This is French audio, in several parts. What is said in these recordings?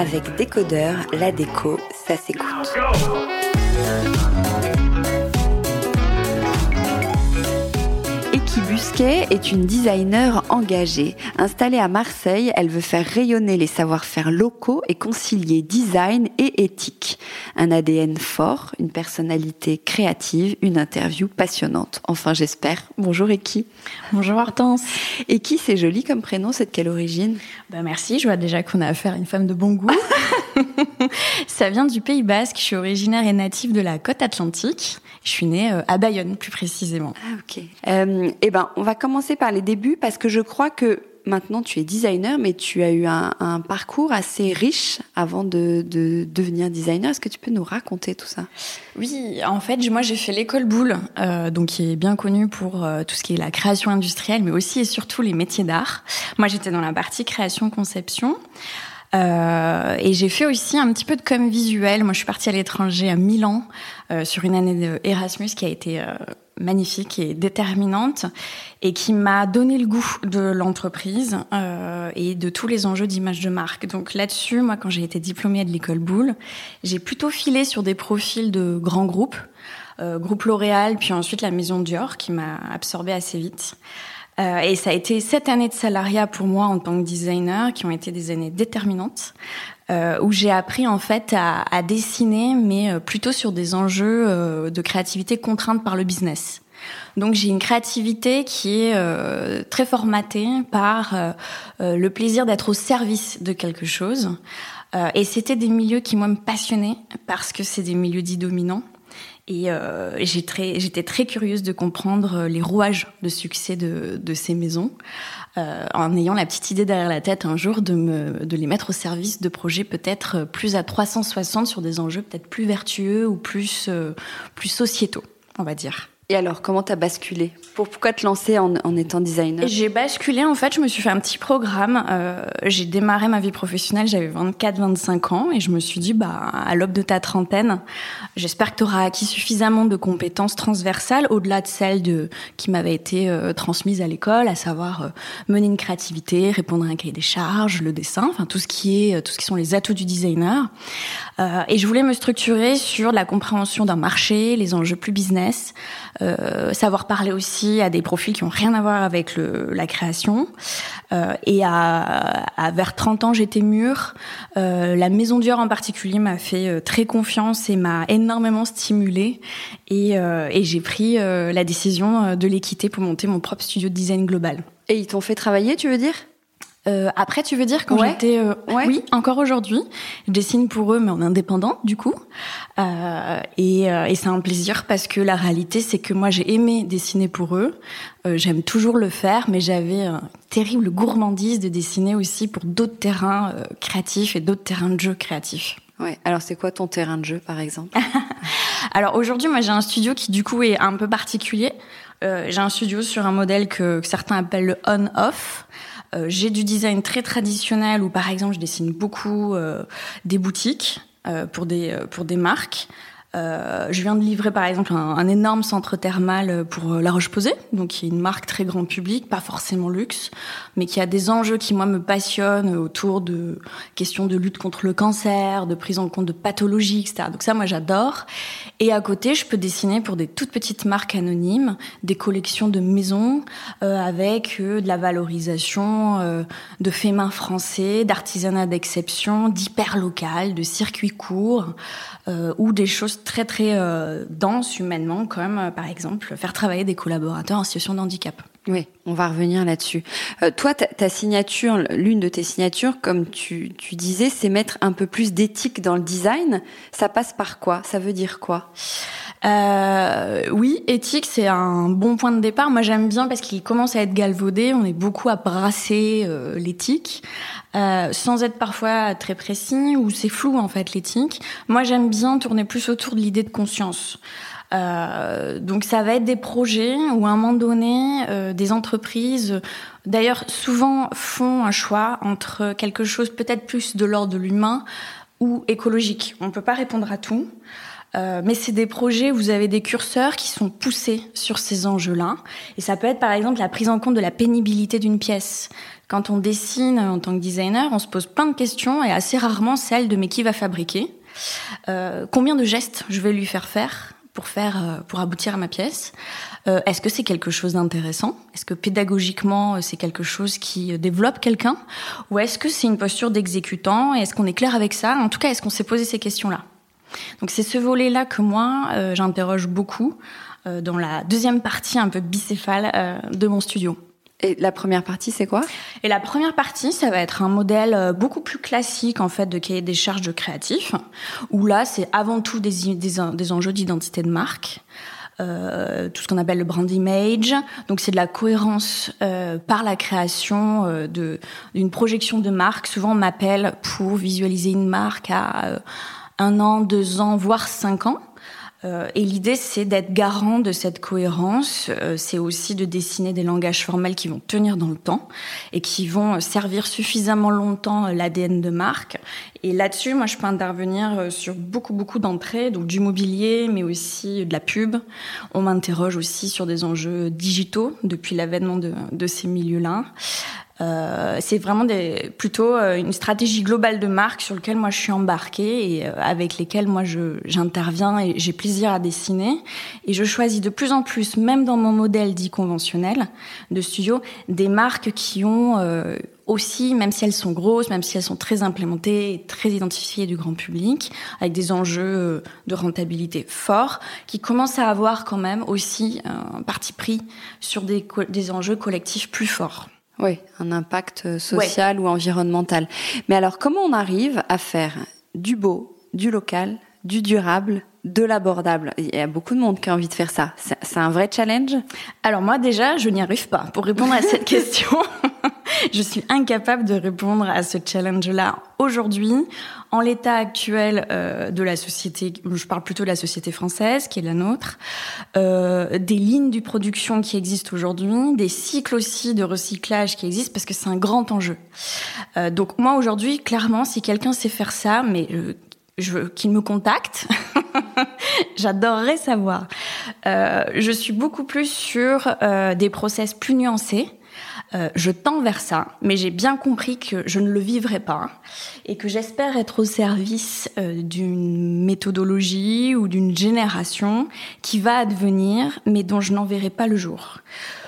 avec Décodeur, la déco, ça s'écoute. Busquet est une designer engagée. Installée à Marseille, elle veut faire rayonner les savoir-faire locaux et concilier design et éthique. Un ADN fort, une personnalité créative, une interview passionnante. Enfin, j'espère. Bonjour Eki. Bonjour Hortense. Eki, c'est joli comme prénom, c'est de quelle origine? Bah Merci, je vois déjà qu'on a affaire à une femme de bon goût. Ça vient du Pays Basque, je suis originaire et native de la côte atlantique. Je suis née euh, à Bayonne, plus précisément. Ah, ok. Euh, eh ben, on va commencer par les débuts parce que je crois que maintenant tu es designer, mais tu as eu un, parcours assez riche avant de, de devenir designer. Est-ce que tu peux nous raconter tout ça? Oui, en fait, moi j'ai fait l'école Boulle, euh, donc qui est bien connue pour euh, tout ce qui est la création industrielle, mais aussi et surtout les métiers d'art. Moi, j'étais dans la partie création-conception. Euh, et j'ai fait aussi un petit peu de com visuel. Moi, je suis partie à l'étranger à Milan euh, sur une année d'Erasmus qui a été euh, magnifique et déterminante et qui m'a donné le goût de l'entreprise euh, et de tous les enjeux d'image de marque. Donc là-dessus, moi, quand j'ai été diplômée de l'école Boulle, j'ai plutôt filé sur des profils de grands groupes, euh, groupe L'Oréal, puis ensuite la maison Dior, qui m'a absorbée assez vite. Euh, et ça a été sept années de salariat pour moi en tant que designer, qui ont été des années déterminantes, euh, où j'ai appris en fait à, dessiner, mais euh, plutôt sur des enjeux de créativité contraintes par le business. Donc j'ai une créativité qui est très formatée par le plaisir d'être au service de quelque chose. et c'était des milieux qui moi me passionnaient parce que c'est des milieux dits dominants. Et euh, j'étais très curieuse de comprendre les rouages de succès de, de ces maisons, euh, en ayant la petite idée derrière la tête un jour de, me, de les mettre au service de projets peut-être plus à 360 sur des enjeux peut-être plus vertueux ou plus, euh, plus sociétaux, on va dire. Et alors, comment t'as basculé? Pourquoi te lancer en, étant designer? J'ai basculé, en fait, je me suis fait un petit programme. Euh, j'ai démarré ma vie professionnelle, j'avais 24-25 ans, et je me suis dit, bah, à l'aube de ta trentaine, j'espère que tu auras acquis suffisamment de compétences transversales, au-delà de celles de, qui m'avaient été euh, transmises à l'école, à savoir euh, mener une créativité, répondre à un cahier des charges, le dessin, enfin tout ce qui est, tout ce qui sont les atouts du designer. Euh, et je voulais me structurer sur la compréhension d'un marché, les enjeux plus business, euh, savoir parler aussi à des profils qui ont rien à voir avec le, la création. Euh, et à, à, vers 30 ans, j'étais mûre. Euh, la Maison Dior en particulier m'a fait euh, très confiance et m'a énormément stimulée. Et, euh, et j'ai pris la décision de les quitter pour monter mon propre studio de design global. Et ils t'ont fait travailler, tu veux dire? Euh, après, tu veux dire quand ouais. j'étais, euh, ouais. oui, encore aujourd'hui, je dessine pour eux, mais en indépendant du coup. Euh, et, et c'est un plaisir parce que la réalité, c'est que moi, j'ai aimé dessiner pour eux. J'aime toujours le faire, mais j'avais une terrible gourmandise de dessiner aussi pour d'autres terrains créatifs et d'autres terrains de jeu créatifs. Ouais. Alors, c'est quoi ton terrain de jeu, par exemple? Alors aujourd'hui, moi, j'ai un studio qui du coup est un peu particulier. j'ai un studio sur un modèle que, que certains appellent le on-off. Euh, j'ai du design très traditionnel où, par exemple, je dessine beaucoup euh, des boutiques euh, pour des pour des marques. Euh, je viens de livrer par exemple un, énorme centre thermal pour La Roche-Posay, donc qui est une marque très grand public, pas forcément luxe, mais qui a des enjeux qui moi me passionnent autour de questions de lutte contre le cancer, de prise en compte de pathologies, etc. Donc ça moi j'adore. Et à côté je peux dessiner pour des toutes petites marques anonymes, des collections de maisons euh, avec euh, de la valorisation euh, de faits main français, d'artisanat d'exception, d'hyper local, de circuits courts ou des choses très très euh, denses humainement, comme euh, par exemple faire travailler des collaborateurs en situation de handicap. Oui, on va revenir là-dessus. Euh, toi, ta, signature, l'une de tes signatures, comme tu, tu disais, c'est mettre un peu plus d'éthique dans le design. Ça passe par quoi? Ça veut dire quoi? Euh, oui, éthique, c'est un bon point de départ. Moi, j'aime bien parce qu'il commence à être galvaudé. On est beaucoup à brasser euh, l'éthique, euh, sans être parfois très précis ou c'est flou en fait l'éthique. Moi, j'aime bien tourner plus autour de l'idée de conscience. Euh, donc ça va être des projets où à un moment donné, euh, des entreprises, d'ailleurs souvent font un choix entre quelque chose peut-être plus de l'ordre de l'humain ou écologique. On peut pas répondre à tout. Euh, mais c'est des projets où vous avez des curseurs qui sont poussés sur ces enjeux-là. Et ça peut être par exemple la prise en compte de la pénibilité d'une pièce. Quand on dessine en tant que designer, on se pose plein de questions et assez rarement celle de mais qui va fabriquer? Euh, Combien de gestes je vais lui faire faire? Pour faire euh, pour aboutir à ma pièce. Euh, Est-ce que c'est quelque chose d'intéressant? Est-ce que pédagogiquement euh, c'est quelque chose qui développe quelqu'un? Ou est-ce que c'est une posture d'exécutant? Est-ce qu'on est clair avec ça? En tout cas, est-ce qu'on s'est posé ces questions-là? Donc c'est ce volet-là que moi j'interroge beaucoup dans la deuxième partie un peu bicéphale de mon studio. Et la première partie, c'est quoi? Et la première partie, ça va être un modèle euh, beaucoup plus classique en fait de cahier des charges de créatif, où là, c'est avant tout des, des, des enjeux d'identité de marque. Euh, tout ce qu'on appelle le brand image. Donc c'est de la cohérence euh, par la création euh, de d'une projection de marque. Souvent on m'appelle pour visualiser une marque à euh, un an, deux ans, voire cinq ans. Euh, et l'idée, c'est d'être garant de cette cohérence. Euh, c'est aussi de dessiner des langages formels qui vont tenir dans le temps et qui vont servir suffisamment longtemps euh, l'ADN de marque. Et là-dessus, moi, je peux intervenir sur beaucoup, beaucoup d'entrées, donc du mobilier, mais aussi de la pub. On m'interroge aussi sur des enjeux digitaux depuis l'avènement de, de ces milieux-là. Euh, c'est vraiment des, plutôt euh, une stratégie globale de marque sur laquelle moi je suis embarquée et euh, avec lesquelles moi j'interviens et j'ai plaisir à dessiner. Et je choisis de plus en plus, même dans mon modèle dit conventionnel de studio, des marques qui ont aussi, même si elles sont grosses, même si elles sont très implémentées, très identifiées du grand public, avec des enjeux de rentabilité forts, qui commencent à avoir quand même aussi un parti pris sur des, des enjeux collectifs plus forts. Oui, un impact euh, social ou environnemental. Mais alors, comment on arrive à faire du beau, du local, du durable, de l'abordable? Il y a beaucoup de monde qui a envie de faire ça. C'est un vrai challenge? Alors moi déjà, je n'y arrive pas. Pour répondre à cette question, je suis incapable de répondre à ce challenge-là aujourd'hui, en l'état actuel euh, de la société. Je parle plutôt de la société française, qui est la nôtre, euh, des lignes de production qui existent aujourd'hui, des cycles aussi de recyclage qui existent, parce que c'est un grand enjeu. Euh, donc moi aujourd'hui, clairement, si quelqu'un sait faire ça, mais euh, je veux qu'il me contacte. J'adorerais savoir. Euh, je suis beaucoup plus sur euh, des process plus nuancés. Euh, je tends vers ça, mais j'ai bien compris que je ne le vivrai pas et que j'espère être au service euh, d'une méthodologie ou d'une génération qui va advenir, mais dont je n'en verrai pas le jour.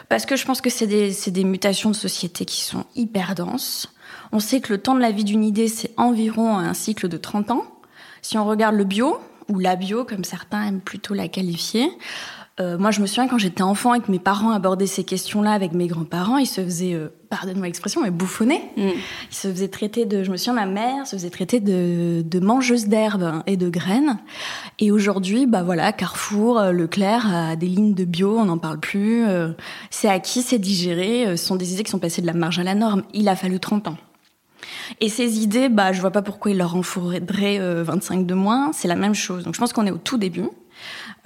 Parce que je pense que c'est des, des mutations de société qui sont hyper denses. On sait que le temps de la vie d'une idée, c'est environ un cycle de 30 ans. Si on regarde le bio, ou la bio, comme certains aiment plutôt la qualifier, euh, moi, je me souviens quand j'étais enfant et que mes parents abordaient ces questions-là avec mes grands-parents, ils se faisaient, euh, pardonne-moi l'expression, mais bouffonner. Mm. Ils se faisaient traiter de, je me souviens, ma mère se faisait traiter de, de mangeuse d'herbes et de graines. Et aujourd'hui, bah voilà, Carrefour, euh, Leclerc a des lignes de bio, on n'en parle plus. Euh, c'est acquis, c'est digéré. Ce sont des idées qui sont passées de la marge à la norme. Il a fallu 30 ans. Et ces idées, bah, je vois pas pourquoi il leur en faudrait 25 de moins. C'est la même chose. Donc, je pense qu'on est au tout début.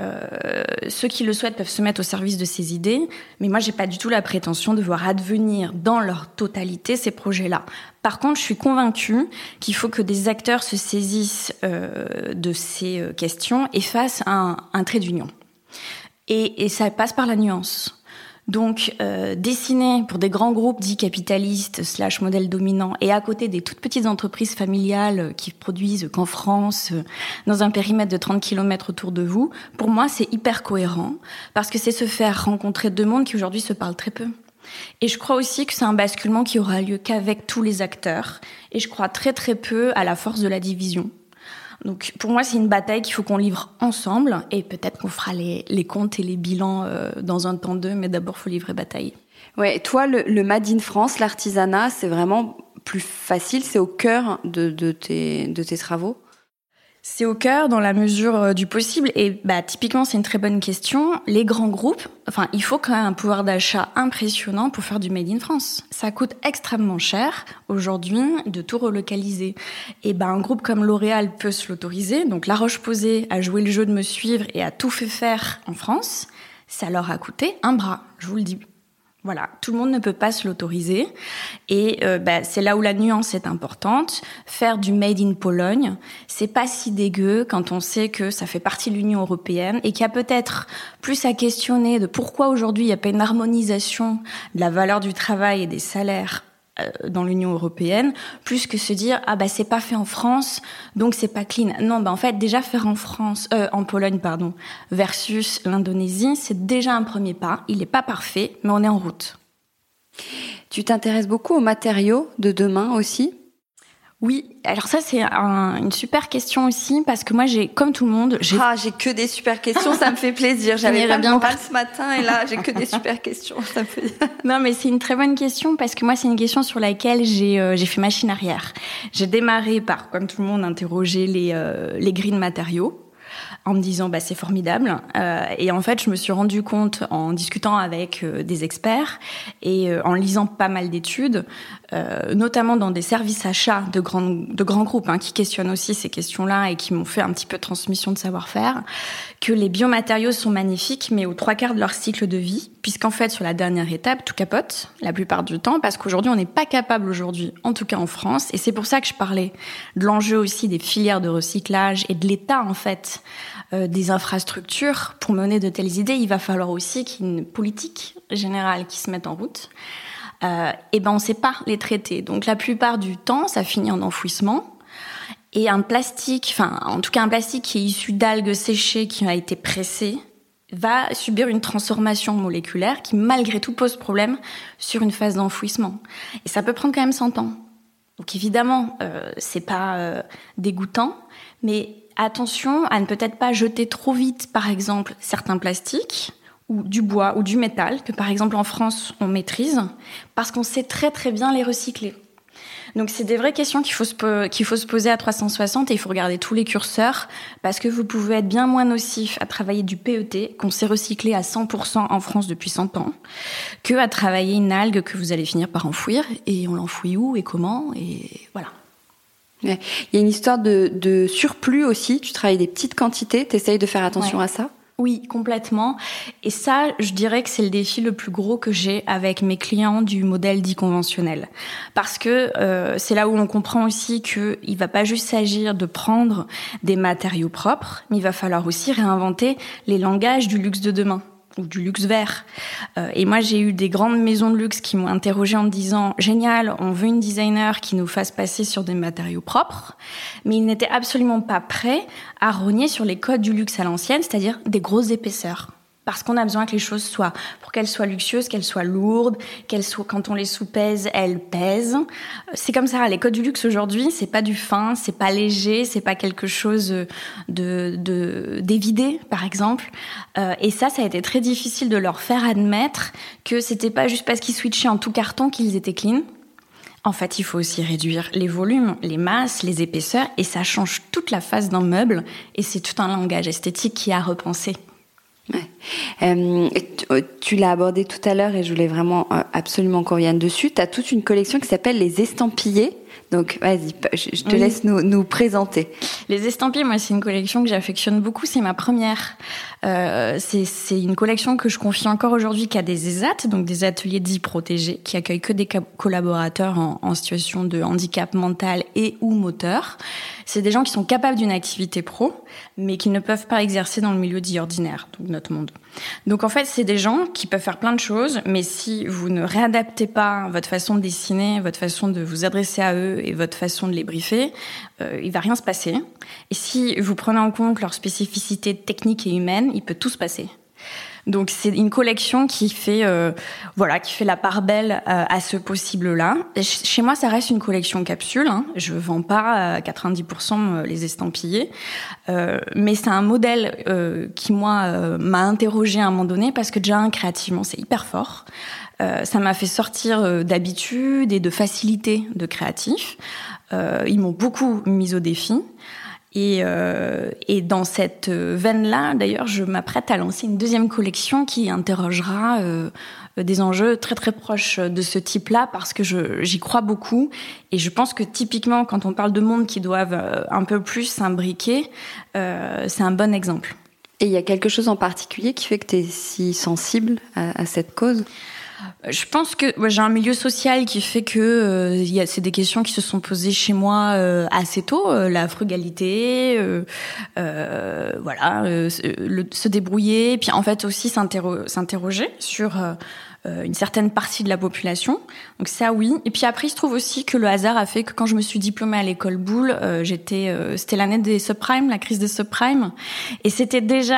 Euh, ceux qui le souhaitent peuvent se mettre au service de ces idées, mais moi j'ai pas du tout la prétention de voir advenir dans leur totalité ces projets-là. Par contre, je suis convaincue qu'il faut que des acteurs se saisissent euh, de ces euh, questions et fassent un, trait d'union. Et ça passe par la nuance. Donc, euh, dessiner pour des grands groupes dits capitalistes slash modèles dominants et à côté des toutes petites entreprises familiales qui produisent qu'en France, euh, dans un périmètre de 30 km autour de vous, pour moi, c'est hyper cohérent parce que c'est se faire rencontrer deux mondes qui aujourd'hui se parlent très peu. Et je crois aussi que c'est un basculement qui aura lieu qu'avec tous les acteurs. Et je crois très très peu à la force de la division. Donc pour moi, c'est une bataille qu'il faut qu'on livre ensemble et peut-être qu'on fera les, les, comptes et les bilans euh, dans un temps d'eux, mais d'abord, faut livrer bataille. Ouais, toi, le, le Made in France, l'artisanat, c'est vraiment plus facile, c'est au cœur de, de, tes, de tes travaux? C'est au cœur dans la mesure euh, du possible et bah typiquement c'est une très bonne question. Les grands groupes, enfin il faut quand même un pouvoir d'achat impressionnant pour faire du made in France. Ça coûte extrêmement cher aujourd'hui de tout relocaliser. Et ben un groupe comme L'Oréal peut se l'autoriser. Donc La Roche-Posay a joué le jeu de me suivre et a tout fait faire en France. Ça leur a coûté un bras, je vous le dis. Voilà, tout le monde ne peut pas se l'autoriser. Et euh, bah, c'est là où la nuance est importante. Faire du made in Pologne, c'est pas si dégueu quand on sait que ça fait partie de l'Union européenne et qu'il y a peut-être plus à questionner de pourquoi aujourd'hui il n'y a pas une harmonisation de la valeur du travail et des salaires dans l'Union européenne, plus que se dire ah bah c'est pas fait en France, donc c'est pas clean. Non, bah en fait déjà faire en France, euh, en Pologne pardon, versus l'Indonésie, c'est déjà un premier pas. Il n'est pas parfait, mais on est en route. Tu t'intéresses beaucoup aux matériaux de demain aussi? Oui, alors ça c'est une super question aussi parce que moi j'ai comme tout le monde, j'ai ah j'ai que des super questions, ça me fait plaisir. J'avais pas bien ce matin et là j'ai que des super questions, ça me fait. non mais c'est une très bonne question parce que moi c'est une question sur laquelle j'ai euh, j'ai fait machine arrière. J'ai démarré par comme tout le monde interroger les euh, les grilles de matériaux en me disant bah c'est formidable. Euh, et en fait je me suis rendu compte en discutant avec euh, des experts et euh, en lisant pas mal d'études euh, notamment dans des services achats de grands de grands groupes hein, qui questionnent aussi ces questions-là et qui m'ont fait un petit peu de transmission de savoir-faire que les biomatériaux sont magnifiques mais aux trois quarts de leur cycle de vie puisqu'en fait sur la dernière étape tout capote la plupart du temps parce qu'aujourd'hui on n'est pas capable aujourd'hui en tout cas en France et c'est pour ça que je parlais de l'enjeu aussi des filières de recyclage et de l'état en fait euh, des infrastructures pour mener de telles idées, il va falloir aussi qu'il y ait une politique générale qui se mette en route. Euh, et ben on ne sait pas les traiter. Donc la plupart du temps, ça finit en enfouissement. Et un plastique, enfin en tout cas un plastique qui est issu d'algues séchées qui a été pressé, va subir une transformation moléculaire qui malgré tout pose problème sur une phase d'enfouissement. Et ça peut prendre quand même 100 ans. Donc évidemment, euh, c'est pas euh, dégoûtant, mais Attention à ne peut-être pas jeter trop vite, par exemple, certains plastiques ou du bois ou du métal que par exemple en France on maîtrise parce qu'on sait très très bien les recycler. Donc c'est des vraies questions qu'il faut se poser à 360 et il faut regarder tous les curseurs parce que vous pouvez être bien moins nocif à travailler du PET qu'on sait recycler à 100% en France depuis 100 ans que à travailler une algue que vous allez finir par enfouir et on l'enfouit où et comment et voilà. Il y a une histoire de, surplus aussi. Tu travailles des petites quantités. Tu essayes de faire attention à ça? Oui, complètement. Et ça, je dirais que c'est le défi le plus gros que j'ai avec mes clients du modèle dit conventionnel. Parce que euh, c'est là où on comprend aussi qu'il ne va pas juste s'agir de prendre des matériaux propres, mais il va falloir aussi réinventer les langages du luxe de demain ou du luxe vert. Euh, et moi, j'ai eu des grandes maisons de luxe qui m'ont interrogé en me disant génial, on veut une designer qui nous fasse passer sur des matériaux propres, mais ils n'étaient absolument pas prêts à rogner sur les codes du luxe à l'ancienne, c'est-à-dire des grosses épaisseurs parce qu'on a besoin que les choses soient, pour qu'elles soient luxueuses, qu'elles soient lourdes, qu'elles soient, quand on les sous-pèse, elles pèsent. C'est comme ça, les codes du luxe aujourd'hui, c'est pas du fin, c'est pas léger, c'est pas quelque chose de, de, d'évidé, par exemple. Euh, et ça, ça a été très difficile de leur faire admettre que c'était pas juste parce qu'ils switchaient en tout carton qu'ils étaient clean. En fait, il faut aussi réduire les volumes, les masses, les épaisseurs, et ça change toute la face d'un meuble, et c'est tout un langage esthétique qui a repensé. Ouais. Euh, euh, tu l'as abordé tout à l'heure et je voulais vraiment euh, absolument qu'on revienne dessus. Tu as toute une collection qui s'appelle les estampillés. Donc, vas-y, je te laisse nous, nous, présenter. Les estampillés, moi, c'est une collection que j'affectionne beaucoup. C'est ma première. Euh, c'est une collection que je confie encore aujourd'hui qu'à des ESAT, donc des ateliers dits protégés, qui accueillent que des collaborateurs en, en situation de handicap mental et ou moteur. C'est des gens qui sont capables d'une activité pro, mais qui ne peuvent pas exercer dans le milieu dit ordinaire, donc notre monde. Donc en fait, c'est des gens qui peuvent faire plein de choses, mais si vous ne réadaptez pas votre façon de dessiner, votre façon de vous adresser à eux et votre façon de les briefer, euh, il va rien se passer. Et si vous prenez en compte leur spécificité technique et humaine, il peut tout se passer. Donc c'est une collection qui fait euh, voilà qui fait la part belle euh, à ce possible là. Chez moi ça reste une collection capsule. Hein. Je vends pas à 90% les estampillés, euh, mais c'est un modèle euh, qui moi m'a interrogé à un moment donné parce que déjà créativement c'est hyper fort. ça m'a fait sortir d'habitude et de facilité de créatif. ils m'ont beaucoup mis au défi. Et, euh, et, dans cette veine-là, d'ailleurs, je m'apprête à lancer une deuxième collection qui interrogera euh, des enjeux très très proches de ce type-là parce que j'y crois beaucoup et je pense que typiquement quand on parle de mondes qui doivent euh, un peu plus s'imbriquer, c'est un bon exemple. Et il y a quelque chose en particulier qui fait que tu es si sensible à cette cause? Je pense que j'ai un milieu social qui fait que euh, c'est des questions qui se sont posées chez moi euh, assez tôt, euh, la frugalité, voilà, se débrouiller, puis en fait aussi s'interroger sur euh, une certaine partie de la population. Donc ça oui. Et puis après il se trouve aussi que le hasard a fait que quand je me suis diplômée à l'école Boulle, euh, j'étais euh, c'était l'année des subprimes, la crise des subprimes et c'était déjà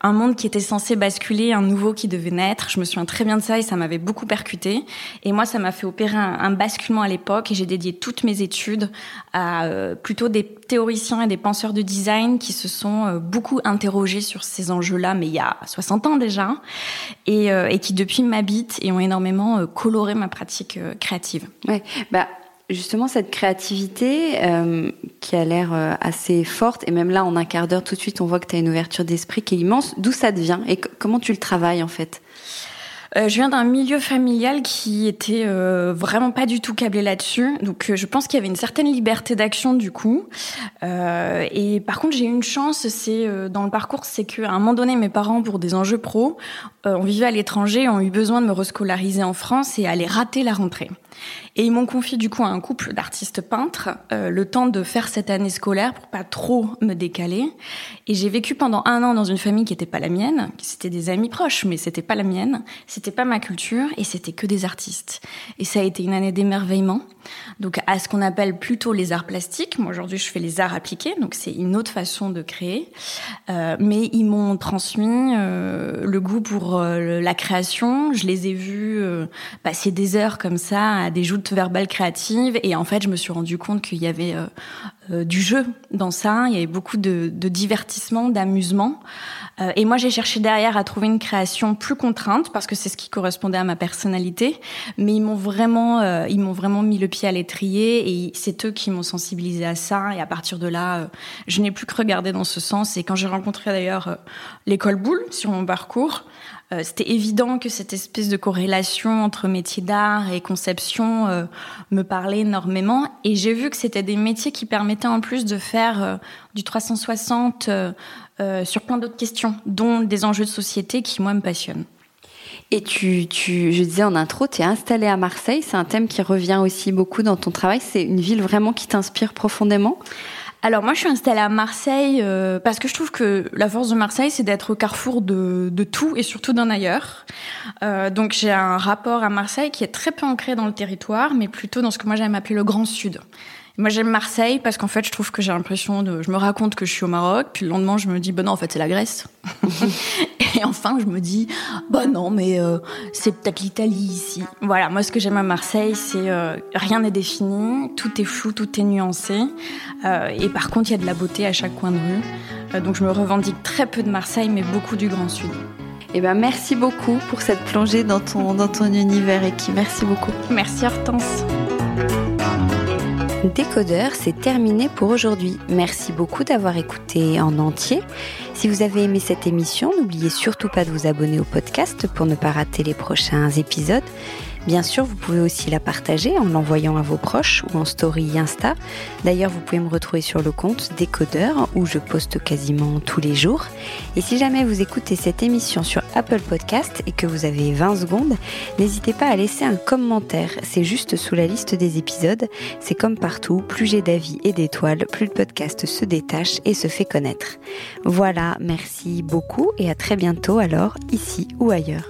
un monde qui était censé basculer, un nouveau qui devait naître. Je me souviens très bien de ça et ça m'avait beaucoup percuté. Et moi ça m'a fait opérer un, basculement à l'époque et j'ai dédié toutes mes études à plutôt des théoriciens et des penseurs de design qui se sont beaucoup interrogés sur ces enjeux-là, mais il y a 60 ans déjà, et qui depuis m'habitent et ont énormément euh, coloré ma pratique euh, créative. Ouais, bah justement cette créativité euh, qui a l'air assez forte et même là en un quart d'heure tout de suite on voit que tu as une ouverture d'esprit qui est immense. D'où ça devient et comment tu le travailles en fait? Euh, je viens d'un milieu familial qui était euh, vraiment pas du tout câblé là-dessus, donc euh, je pense qu'il y avait une certaine liberté d'action du coup. et par contre, j'ai eu une chance, c'est dans le parcours, c'est qu'à un moment donné, mes parents, pour des enjeux pro, on vivait à l'étranger, ont eu besoin de me rescolariser en France et aller rater la rentrée. Et ils m'ont confié du coup à un couple d'artistes peintres le temps de faire cette année scolaire pour pas trop me décaler. Et j'ai vécu pendant un an dans une famille qui n'était pas la mienne, c'était des amis proches, mais c'était pas la mienne, pas ma culture et c'était que des artistes. Et ça a été une année d'émerveillement. Donc à ce qu'on appelle plutôt les arts plastiques. Moi aujourd'hui je fais les arts appliqués, donc c'est une autre façon de créer. Euh, mais ils m'ont transmis euh, le goût pour euh, la création. Je les ai vus euh, passer des heures comme ça à des joutes verbales créatives et en fait je me suis rendu compte qu'il y avait euh, du jeu dans ça. Il y avait beaucoup de, divertissement, d'amusement. Euh, et moi, j'ai cherché derrière à trouver une création plus contrainte parce que c'est ce qui correspondait à ma personnalité. Mais ils m'ont vraiment, euh, ils m'ont vraiment mis le pied à l'étrier et c'est eux qui m'ont sensibilisé à ça. Et à partir de là, je n'ai plus que regardé dans ce sens. Et quand j'ai rencontré d'ailleurs l'école Boulle sur mon parcours, euh, c'était évident que cette espèce de corrélation entre métier d'art et conception euh, me parlait énormément. Et j'ai vu que c'était des métiers qui permettaient en plus de faire euh, du 360 sur plein d'autres questions, dont des enjeux de société qui, moi, me passionnent. Et tu, tu, je disais en intro, tu es installée à Marseille. C'est un thème qui revient aussi beaucoup dans ton travail. C'est une ville vraiment qui t'inspire profondément? Alors moi je suis installée à Marseille euh, parce que je trouve que la force de Marseille c'est d'être au carrefour de, de, tout et surtout d'un ailleurs. Euh, donc j'ai un rapport à Marseille qui est très peu ancré dans le territoire mais plutôt dans ce que moi j'aime appeler le Grand Sud. Moi, j'aime Marseille parce qu'en fait, je trouve que j'ai l'impression de. Je me raconte que je suis au Maroc, puis le lendemain, je me dis, bah non, en fait, c'est la Grèce. et enfin, je me dis, bah non, mais euh, c'est peut-être l'Italie ici. Voilà, moi, ce que j'aime à Marseille, c'est euh, rien n'est défini, tout est flou, tout est nuancé. Euh, et par contre, il y a de la beauté à chaque coin de rue. donc, je me revendique très peu de Marseille, mais beaucoup du Grand Sud. Eh ben, merci beaucoup pour cette plongée dans ton, dans ton univers, qui merci beaucoup. Merci, Hortense. Décodeur, c'est terminé pour aujourd'hui. Merci beaucoup d'avoir écouté en entier. Si vous avez aimé cette émission, n'oubliez surtout pas de vous abonner au podcast pour ne pas rater les prochains épisodes. Bien sûr, vous pouvez aussi la partager en l'envoyant à vos proches ou en story Insta. D'ailleurs, vous pouvez me retrouver sur le compte Décodeur où je poste quasiment tous les jours. Et si jamais vous écoutez cette émission sur Apple Podcast et que vous avez 20 secondes, n'hésitez pas à laisser un commentaire. C'est juste sous la liste des épisodes. C'est comme partout, plus j'ai d'avis et d'étoiles, plus le podcast se détache et se fait connaître. Voilà, Merci beaucoup et à très bientôt alors, ici ou ailleurs.